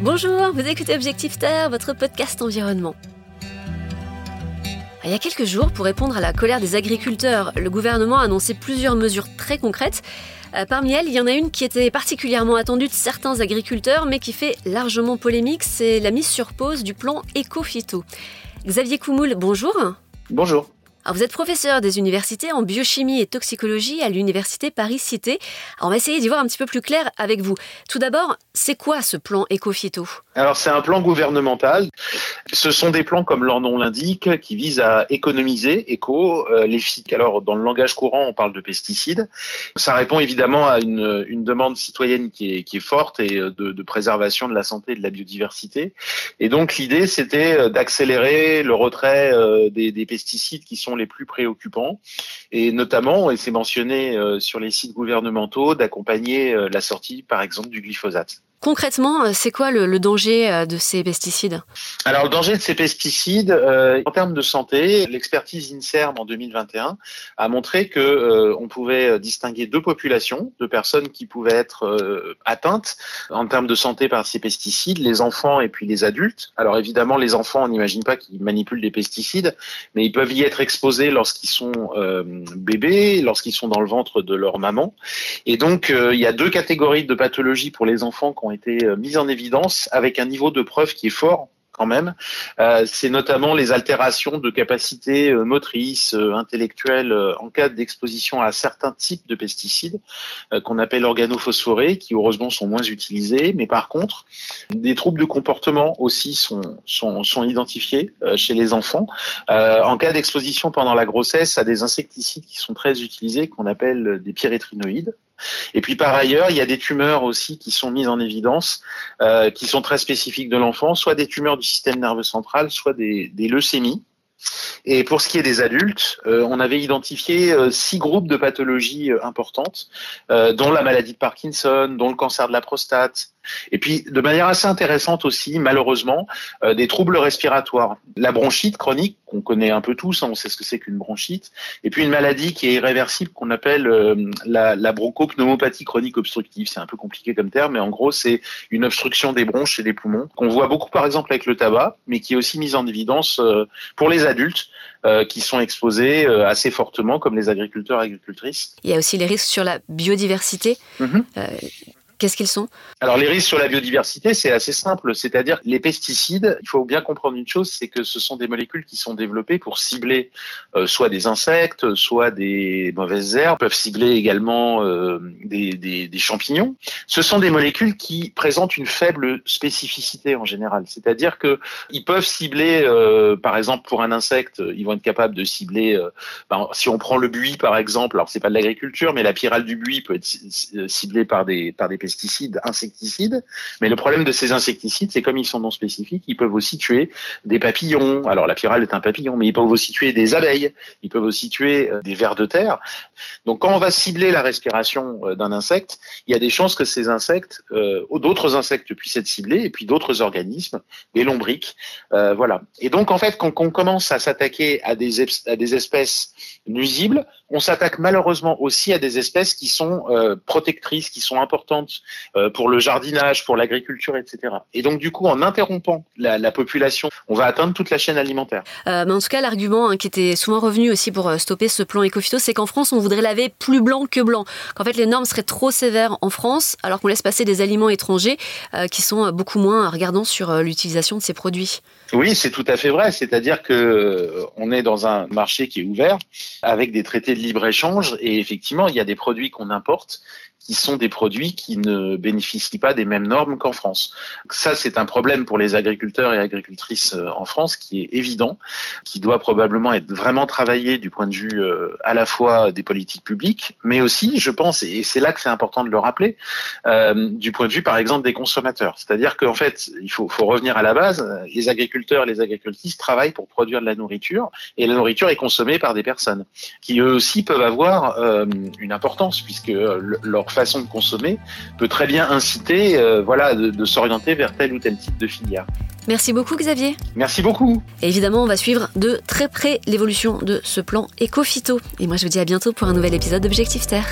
Bonjour, vous écoutez Objectif Terre, votre podcast environnement. Il y a quelques jours, pour répondre à la colère des agriculteurs, le gouvernement a annoncé plusieurs mesures très concrètes. Euh, parmi elles, il y en a une qui était particulièrement attendue de certains agriculteurs, mais qui fait largement polémique, c'est la mise sur pause du plan éco-phyto. Xavier Coumoul, bonjour. Bonjour. Alors vous êtes professeur des universités en biochimie et toxicologie à l'université Paris-Cité. on va essayer d'y voir un petit peu plus clair avec vous. Tout d'abord, c'est quoi ce plan éco-phyto Alors c'est un plan gouvernemental. Ce sont des plans, comme leur nom l'indique, qui visent à économiser, éco, euh, les phytes. Alors dans le langage courant, on parle de pesticides. Ça répond évidemment à une, demande citoyenne qui est, forte et euh, de, préservation de la santé et de la biodiversité. Et donc l'idée, c'était euh, d'accélérer le retrait des pesticides qui sont les plus préoccupants, et notamment, et c'est mentionné euh, sur les sites gouvernementaux, d'accompagner euh, la sortie, par exemple, du glyphosate. Concrètement, euh, c'est quoi le, danger euh, de ces pesticides? Alors le danger de ces pesticides, euh, en termes de santé, l'expertise INSERM en 2021 a montré que on pouvait distinguer deux populations de personnes qui pouvaient être atteintes en termes de santé par ces pesticides, les enfants et puis les adultes. Alors évidemment, les enfants, on n'imagine pas qu'ils manipulent des pesticides, mais ils peuvent y être exposés lorsqu'ils sont bébés, lorsqu'ils sont dans le ventre de leur maman. Et donc il y a deux catégories de pathologies pour les enfants qui ont été euh, mises en évidence avec un niveau de preuve qui est fort quand même. Euh, c'est notamment les altérations de capacités euh, motrices, intellectuelles en cas d'exposition à certains types de pesticides qu'on appelle organophosphorés, qui heureusement sont moins utilisés. Mais par contre, des troubles de comportement aussi sont, sont, sont identifiés chez les enfants. en cas d'exposition pendant la grossesse à des insecticides qui sont très utilisés, qu'on appelle des pyrétrinoïdes. Et puis par ailleurs, il y a des tumeurs aussi qui sont mises en évidence, euh, qui sont très spécifiques de l'enfant, soit des tumeurs du système nerveux central, soit des, leucémies. Et pour ce qui est des adultes, euh, on avait identifié euh, six groupes de pathologies importantes, dont la maladie de Parkinson, dont le cancer de la prostate, et puis, de manière assez intéressante aussi, malheureusement, euh, des troubles respiratoires. La bronchite chronique, qu'on connaît un peu tous, hein, on sait ce que c'est qu'une bronchite, et puis une maladie qui est irréversible qu'on appelle euh, la, la bronchopneumopathie chronique obstructive. C'est un peu compliqué comme terme, mais en gros, c'est une obstruction des bronches et des poumons, qu'on voit beaucoup par exemple avec le tabac, mais qui est aussi mise en évidence euh, pour les adultes. qui sont exposés assez fortement, comme les agriculteurs et agricultrices. Il y a aussi les risques sur la biodiversité. Mm-hmm. Qu'est-ce qu'ils sont? Alors les risques sur la biodiversité, c'est assez simple. C'est-à-dire les pesticides, il faut bien comprendre une chose, c'est que ce sont des molécules qui sont développées pour cibler euh, soit des insectes, soit des mauvaises herbes, peuvent cibler également euh, des, champignons. Ce sont des molécules qui présentent une faible spécificité en général. C'est-à-dire que ils peuvent cibler, euh, par exemple pour un insecte, ils vont être capables de cibler. Ben, si on prend le buis par exemple, alors c'est pas de l'agriculture, mais la pyrale du buis peut être ciblée par des par des pesticides, insecticides. Mais le problème de ces insecticides, c'est comme ils sont non spécifiques, ils peuvent aussi tuer des papillons. Alors la pyrale est un papillon, mais ils peuvent aussi tuer des abeilles, ils peuvent aussi tuer euh, des vers de terre. Donc quand on va cibler la respiration euh, d'un insecte, il y a des chances que ces insectes, euh, d'autres insectes puissent être ciblés, et puis d'autres organismes, des lombriques, voilà. Et donc en fait, quand on commence à s'attaquer à des espèces nuisibles, on s'attaque malheureusement aussi à des espèces qui sont protectrices, qui sont importantes euh, pour le jardinage, pour l'agriculture, etc. Et donc du coup, en interrompant la, population, on va atteindre toute la chaîne alimentaire. Euh, mais en tout cas, l'argument hein, qui était souvent revenu aussi pour euh, stopper ce plan écophyto, c'est qu'en France, on voudrait laver plus blanc que blanc. Qu'en fait, les normes seraient trop sévères en France, alors qu'on laisse passer des aliments étrangers qui sont beaucoup moins regardants sur l'utilisation de ces produits. Oui, c'est tout à fait vrai. C'est-à-dire que on est dans un marché qui est ouvert avec des traités de libre échange et effectivement, il y a des produits qu'on importe qui sont des produits qui ne bénéficient pas des mêmes normes qu'en France. Ça, c'est un problème pour les agriculteurs et agricultrices euh, en France qui est évident, qui doit probablement être vraiment travaillé du point de vue euh, à la fois des politiques publiques, mais aussi, je pense, et c'est là que c'est important de le rappeler, euh, du point de vue, par exemple, des consommateurs. C'est-à-dire qu'en fait, il faut, revenir à la base. Les agriculteurs et les agricultrices travaillent pour produire de la nourriture, et la nourriture est consommée par des personnes qui eux aussi peuvent avoir une importance puisque leur façon de consommer peut très bien inciter euh, voilà, de, s'orienter vers tel ou tel type de filière. Merci beaucoup Xavier. Merci beaucoup. évidemment, on va suivre de très près l'évolution de ce plan éco-phyto. Et moi, je vous dis à bientôt pour un nouvel épisode d'Objectif Terre.